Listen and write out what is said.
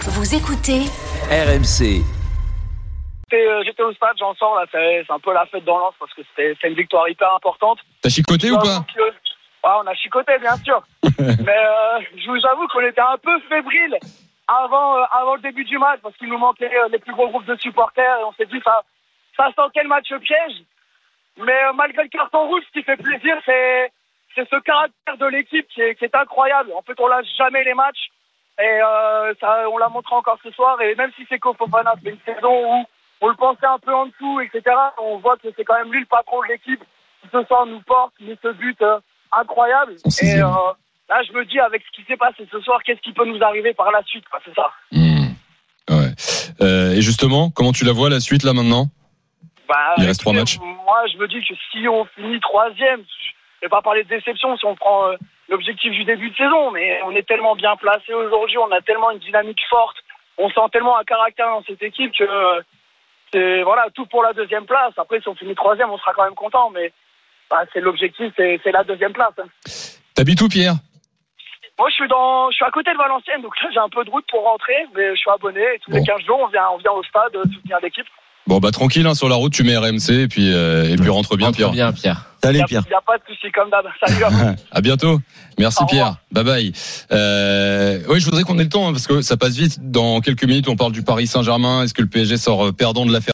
Vous écoutez RMC. J'étais euh, j'étais au stade, j'en sors là, c'est un peu la fête dans l'anse parce que c'était c'est une victoire hyper importante. T'as chicoté ou pas Ouais, on a chicoté bien sûr, mais euh, je vous avoue qu'on était un peu fébrile avant euh, avant le début du match parce qu'il nous manquait euh, les plus gros groupes de supporters et on s'est dit ça ça sentait le match piège. Mais euh, malgré le carton rouge, ce qui fait plaisir, c'est ce caractère de l'équipe qui est, qui est incroyable. En fait, on lâche jamais les matchs et euh, ça, on l'a montré encore ce soir. Et même si c'est Fofana, c'est une saison où on le pensait un peu en dessous, etc. On voit que c'est quand même lui le patron de l'équipe qui ce soir nous porte, met ce but euh, incroyable. Et euh, là, je me dis avec ce qui s'est passé ce soir, qu'est-ce qui peut nous arriver par la suite, c'est ça. Ouais. Euh, et justement, comment tu la vois la suite là maintenant? Bah, Il reste trois matchs. Moi, je me dis que si on finit troisième, je vais pas parler de déception si on prend l'objectif du début de saison, mais on est tellement bien placé aujourd'hui, on a tellement une dynamique forte, on sent tellement un caractère dans cette équipe que euh, c'est voilà tout pour la deuxième place. Après, si on finit troisième, on sera quand même content, mais bah, c'est l'objectif, c'est la deuxième place. T'habites où Pierre? Moi, je suis dans, je suis à côté de Valenciennes, donc là, j'ai un peu de route pour rentrer, mais je suis abonné. Et tous les Bon. 15 jours, on vient, on vient au stade soutenir l'équipe. Bon bah tranquille hein, sur la route, tu mets RMC et puis euh, et puis rentre bien Rentre Pierre. bien, Pierre. Il Salut n'y a, Pierre. y a pas de souci comme d'hab. Salut. à vous. À bientôt. Merci Au revoir. Pierre. Bye bye. Euh, oui, je voudrais qu'on ait le temps hein, parce que ça passe vite. Dans quelques minutes, on parle du Paris Saint-Germain. Est-ce que le PSG sort euh, perdant de l'affaire